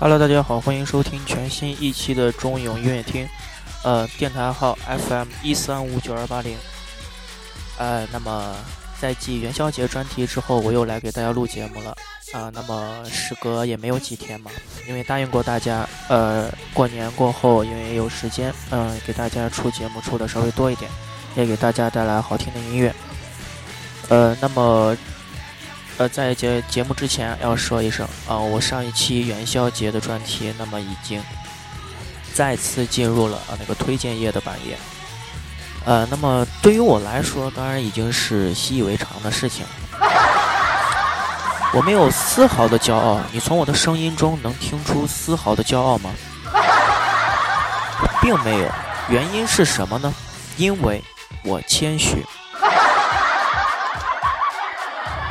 Hello，大家好，欢迎收听全新一期的中勇音乐厅，呃，电台号 FM 一三五九二八零。呃，那么在继元宵节专题之后，我又来给大家录节目了啊。那么时隔也没有几天嘛，因为答应过大家，呃，过年过后因为有时间，嗯，给大家出节目出的稍微多一点，也给大家带来好听的音乐。呃，那么。呃，在节节目之前要说一声啊，我上一期元宵节的专题，那么已经再次进入了啊那个推荐页的版页。呃，那么对于我来说，当然已经是习以为常的事情。我没有丝毫的骄傲，你从我的声音中能听出丝毫的骄傲吗？并没有，原因是什么呢？因为我谦虚。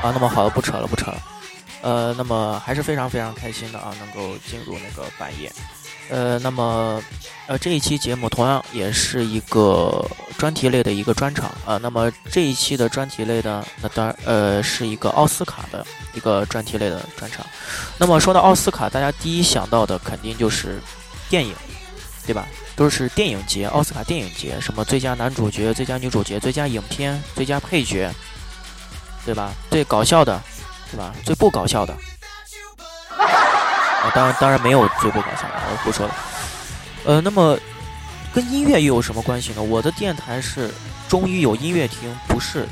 啊，那么好了，不扯了，不扯了，呃，那么还是非常非常开心的啊，能够进入那个半夜，呃，那么，呃，这一期节目同样也是一个专题类的一个专场啊，那么这一期的专题类的，那当然，呃，是一个奥斯卡的一个专题类的专场，那么说到奥斯卡，大家第一想到的肯定就是电影，对吧？都是电影节，奥斯卡电影节，什么最佳男主角、最佳女主角、最佳影片、最佳配角。对吧？最搞笑的，对吧？最不搞笑的，啊，当然当然没有最不搞笑的，我不说了。呃，那么跟音乐又有什么关系呢？我的电台是终于有音乐听，不是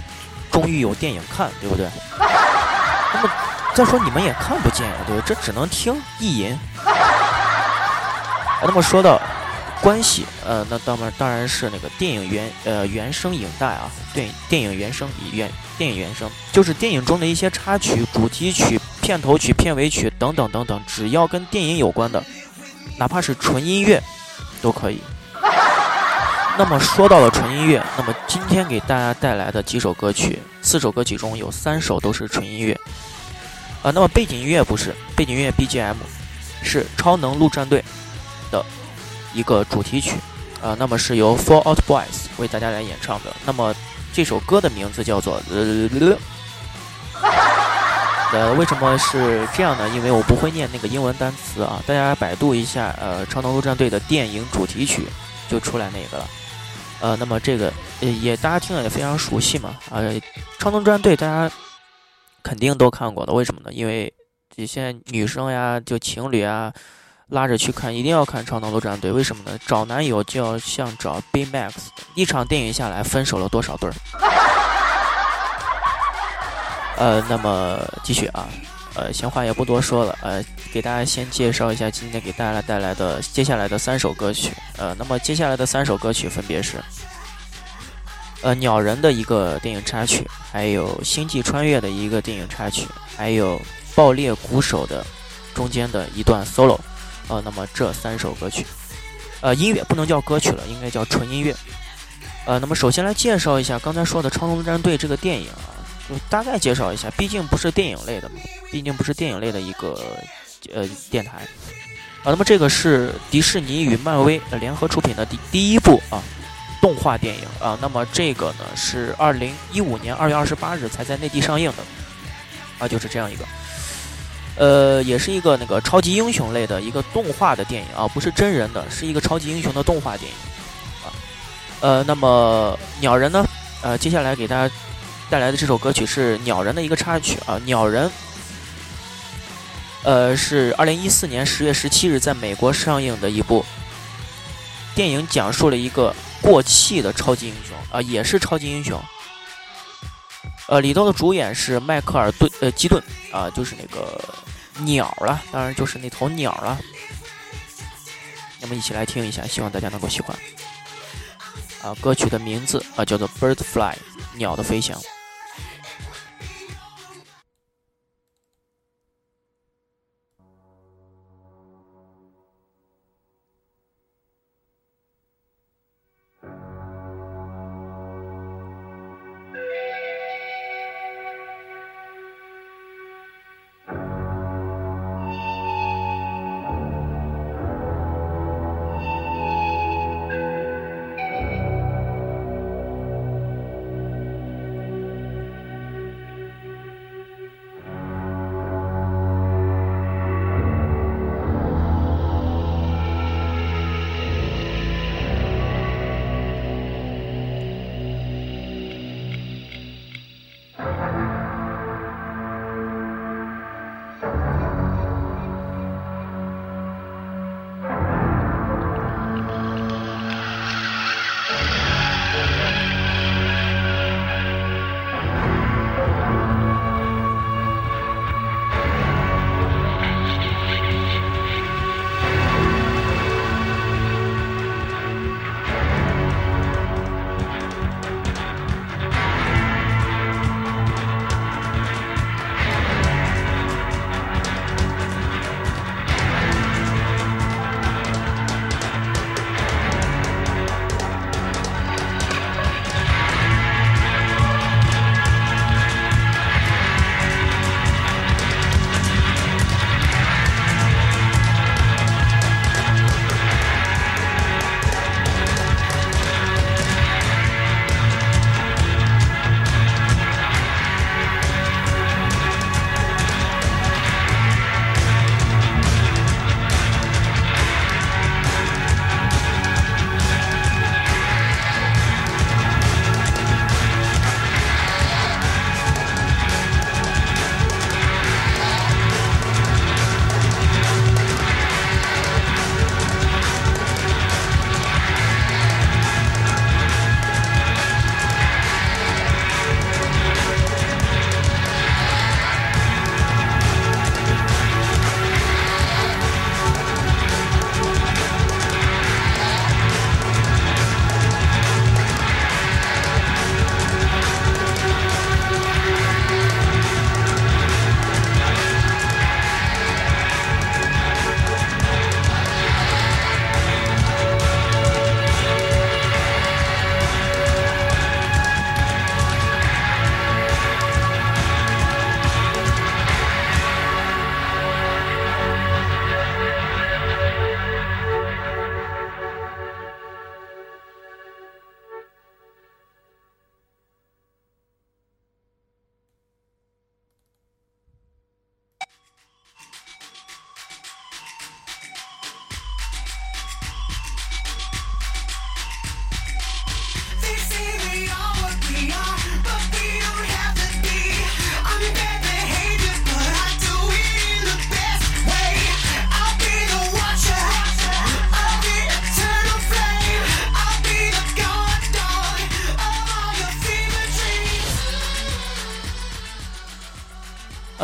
终于有电影看，对不对？那么再说你们也看不见呀，对不对，这只能听意淫。那么说到。关系，呃，那当然当然是那个电影原呃原声影带啊，电电影原声原电影原声，就是电影中的一些插曲、主题曲、片头曲、片尾曲等等等等，只要跟电影有关的，哪怕是纯音乐，都可以。那么说到了纯音乐，那么今天给大家带来的几首歌曲，四首歌曲中有三首都是纯音乐，啊，那么背景音乐不是背景音乐 BGM，是《超能陆战队》的。一个主题曲，啊，那么是由 Four Out Boys 为大家来演唱的。那么这首歌的名字叫做呃，呃，为什么是这样呢？因为我不会念那个英文单词啊。大家百度一下，呃，超能陆战队的电影主题曲就出来那个了。呃，那么这个也大家听了也非常熟悉嘛。呃，超能战队大家肯定都看过的。为什么呢？因为现在女生呀，就情侣啊。拉着去看，一定要看《超能陆战队》，为什么呢？找男友就要像找 B Max，一场电影下来分手了多少对儿？呃，那么继续啊，呃，闲话也不多说了，呃，给大家先介绍一下今天给大家带来的接下来的三首歌曲，呃，那么接下来的三首歌曲分别是，呃，鸟人的一个电影插曲，还有星际穿越的一个电影插曲，还有爆裂鼓手的中间的一段 solo。呃，那么这三首歌曲，呃，音乐不能叫歌曲了，应该叫纯音乐。呃，那么首先来介绍一下刚才说的《超能战队》这个电影啊，就大概介绍一下，毕竟不是电影类的嘛，毕竟不是电影类的一个呃电台。啊，那么这个是迪士尼与漫威联合出品的第第一部啊动画电影啊，那么这个呢是二零一五年二月二十八日才在内地上映的，啊，就是这样一个。呃，也是一个那个超级英雄类的一个动画的电影啊，不是真人的，是一个超级英雄的动画电影啊。呃，那么鸟人呢？呃，接下来给大家带来的这首歌曲是鸟人的一个插曲啊。鸟人，呃，是二零一四年十月十七日在美国上映的一部电影，讲述了一个过气的超级英雄啊，也是超级英雄。呃，里头的主演是迈克尔顿呃基顿啊，就是那个。鸟了，当然就是那头鸟了。那么一起来听一下，希望大家能够喜欢。啊，歌曲的名字啊叫做《Bird Fly》，鸟的飞翔。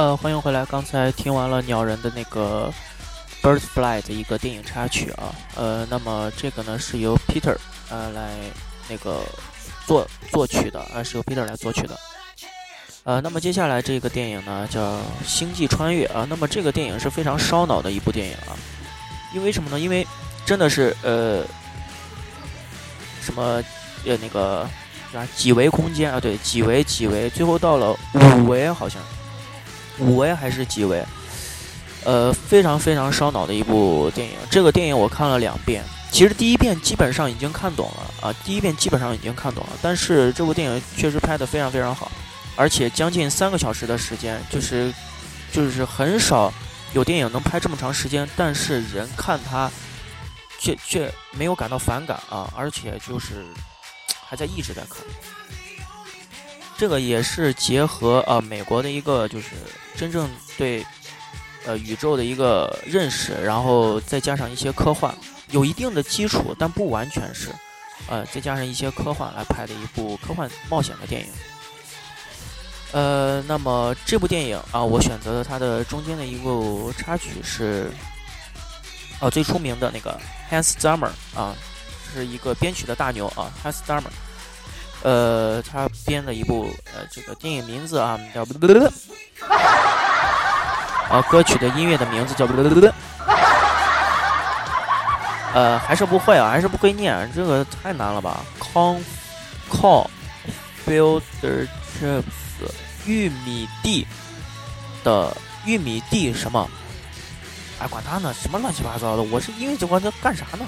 呃欢迎回来。刚才听完了鸟人的那个《Birds Fly》的一个电影插曲啊，呃，那么这个呢是由 Peter 呃来那个作作曲的啊，是由 Peter 来作曲的。呃，那么接下来这个电影呢叫《星际穿越》啊，那么这个电影是非常烧脑的一部电影啊，因为什么呢？因为真的是呃什么呃那个。啊，几维空间啊？对，几维几维，最后到了五维，好像五维还是几维？呃，非常非常烧脑的一部电影。这个电影我看了两遍，其实第一遍基本上已经看懂了啊，第一遍基本上已经看懂了。但是这部电影确实拍的非常非常好，而且将近三个小时的时间，就是就是很少有电影能拍这么长时间，但是人看它却却没有感到反感啊，而且就是。还在一直在看，这个也是结合呃美国的一个就是真正对呃宇宙的一个认识，然后再加上一些科幻，有一定的基础，但不完全是，呃再加上一些科幻来拍的一部科幻冒险的电影。呃，那么这部电影啊，我选择的它的中间的一部插曲是，哦最出名的那个 Hans Zimmer 啊。是一个编曲的大牛啊，Hans Zimmer，呃，他编的一部呃这个电影名字啊叫，啊，歌曲的音乐的名字叫，呃，还是不会啊，还是不会念，这个太难了吧？Corn, corn, builder chips，玉米地的玉米地什么？哎，管他呢，什么乱七八糟的，我是音乐这关在干啥呢？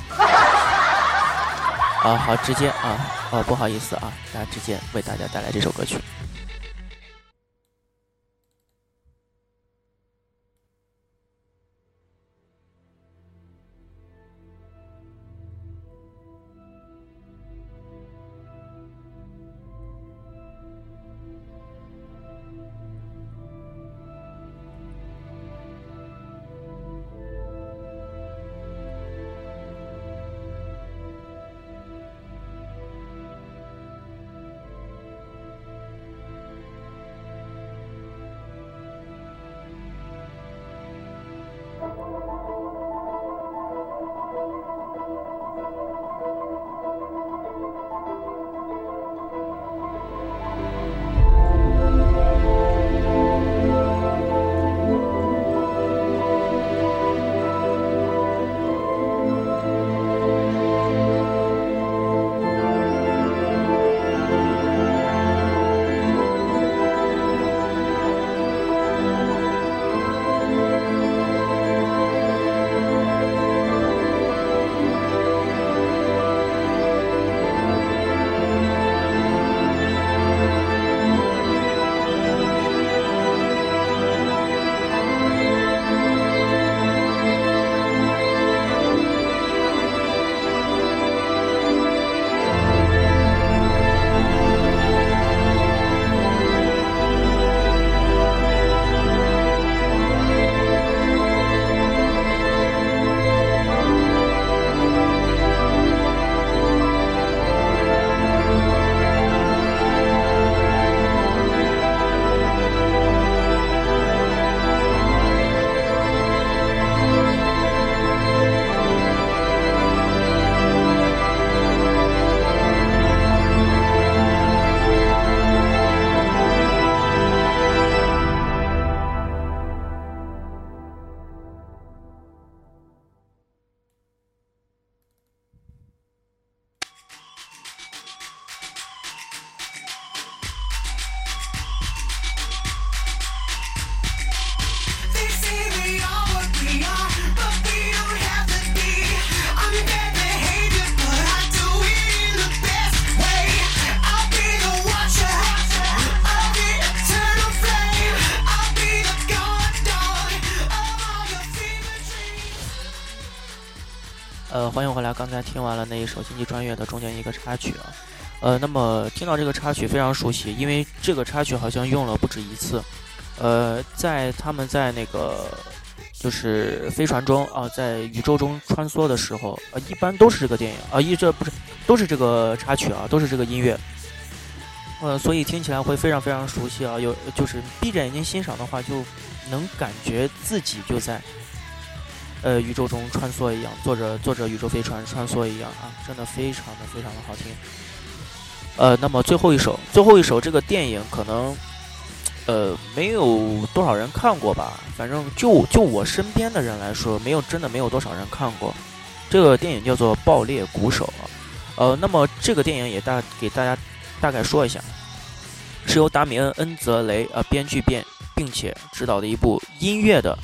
啊，好，直接啊，哦，不好意思啊，那直接为大家带来这首歌曲。欢迎回来。刚才听完了那一首《星际穿越》的中间一个插曲啊，呃，那么听到这个插曲非常熟悉，因为这个插曲好像用了不止一次。呃，在他们在那个就是飞船中啊，在宇宙中穿梭的时候，呃，一般都是这个电影啊，一这不是都是这个插曲啊，都是这个音乐。呃，所以听起来会非常非常熟悉啊。有就是闭着眼睛欣赏的话，就能感觉自己就在呃宇宙中穿梭一样，坐着坐着宇宙飞船穿梭一样啊，真的非常的非常的好听。呃，那么最后一首，最后一首这个电影可能呃没有多少人看过吧，反正就就我身边的人来说，没有真的没有多少人看过。这个电影叫做《爆裂鼓手》，呃，那么这个电影也大给大家大概说一下，是由达米恩·恩泽雷呃编剧编并且执导的一部音乐的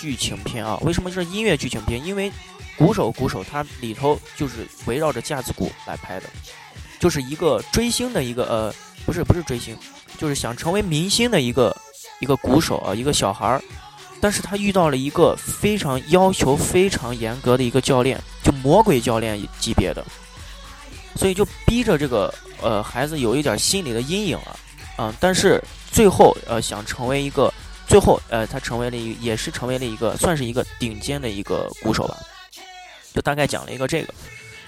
剧情片啊。为什么是音乐剧情片？因为《鼓手鼓手》它里头就是围绕着架子鼓来拍的，就是一个追星的一个呃，不是不是追星，就是想成为明星的一个一个鼓手啊，一个小孩儿。但是他遇到了一个非常要求非常严格的一个教练，就魔鬼教练级别的，所以就逼着这个呃孩子有一点心理的阴影了，嗯，但是最后呃想成为一个，最后呃他成为了一也是成为了一个算是一个顶尖的一个鼓手吧，就大概讲了一个这个，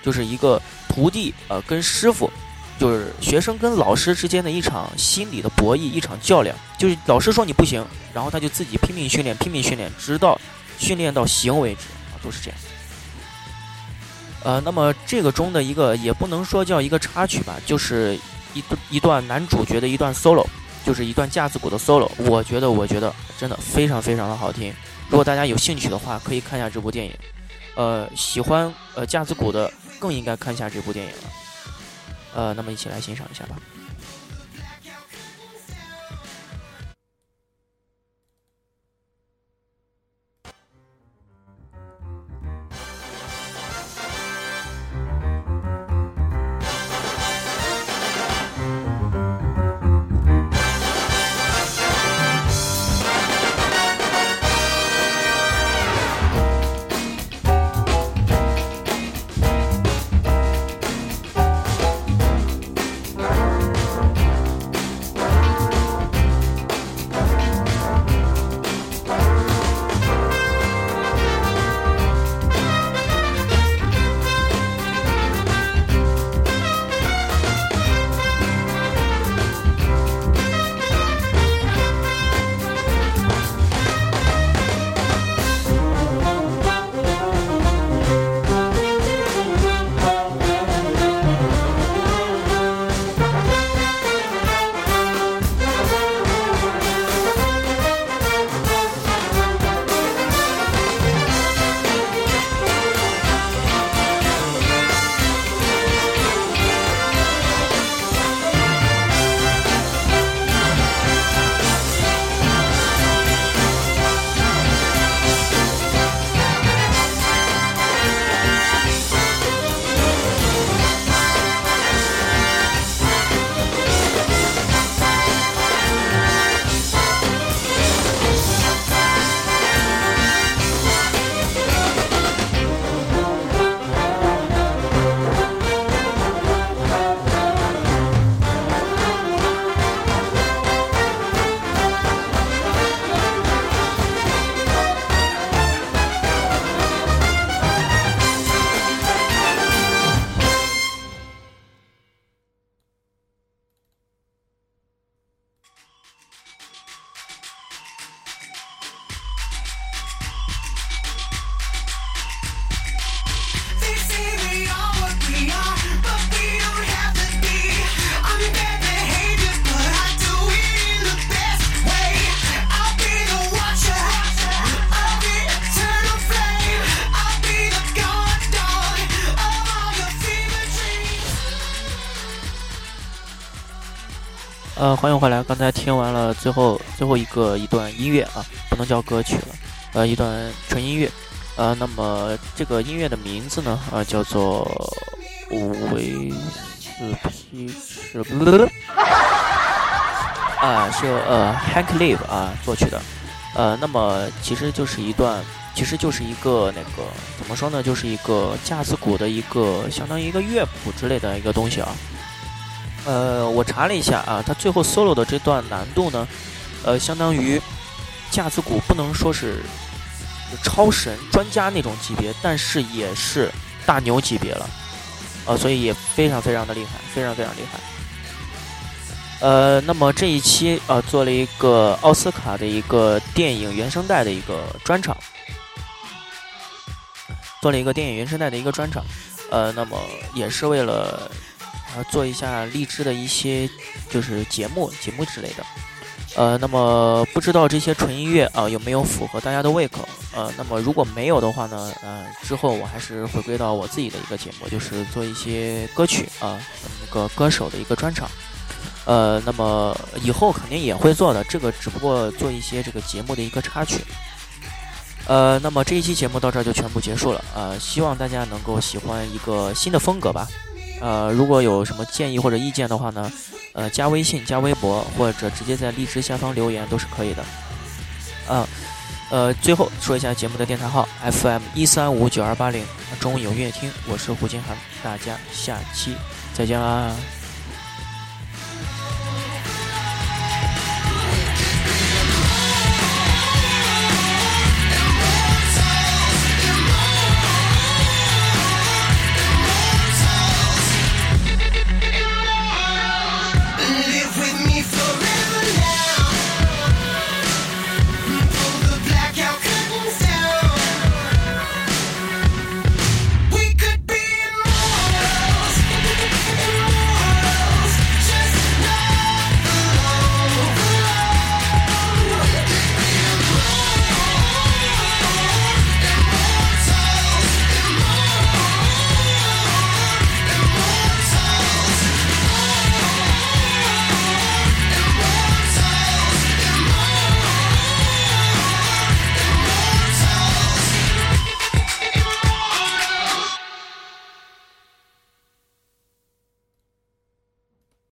就是一个徒弟呃跟师傅。就是学生跟老师之间的一场心理的博弈，一场较量。就是老师说你不行，然后他就自己拼命训练，拼命训练，直到训练到行为止啊，都是这样。呃，那么这个中的一个也不能说叫一个插曲吧，就是一一段男主角的一段 solo，就是一段架子鼓的 solo。我觉得，我觉得真的非常非常的好听。如果大家有兴趣的话，可以看一下这部电影。呃，喜欢呃架子鼓的更应该看一下这部电影了。呃，那么一起来欣赏一下吧。呃，欢迎回来。刚才听完了最后最后一个一段音乐啊，不能叫歌曲了，呃，一段纯音乐。呃，那么这个音乐的名字呢，啊，叫做《维斯皮什》，啊，是由呃 Hank Live 啊作曲的。呃，那么其实就是一段，其实就是一个那个怎么说呢，就是一个架子鼓的一个相当于一个乐谱之类的一个东西啊。呃，我查了一下啊，他最后 solo 的这段难度呢，呃，相当于架子鼓不能说是超神专家那种级别，但是也是大牛级别了，呃，所以也非常非常的厉害，非常非常厉害。呃，那么这一期啊，做了一个奥斯卡的一个电影原声带的一个专场，做了一个电影原声带的一个专场，呃，那么也是为了啊做一下荔枝的一些就是节目节目之类的。呃，那么不知道这些纯音乐啊有没有符合大家的胃口？呃，那么如果没有的话呢，呃，之后我还是回归到我自己的一个节目，就是做一些歌曲啊，那个歌手的一个专场。呃，那么以后肯定也会做的，这个只不过做一些这个节目的一个插曲。呃，那么这一期节目到这儿就全部结束了。呃，希望大家能够喜欢一个新的风格吧。呃，如果有什么建议或者意见的话呢？呃，加微信、加微博，或者直接在荔枝下方留言都是可以的。啊，呃，最后说一下节目的电台号：FM 一三五九二八零，中午有乐听，我是胡金涵，大家下期再见啦。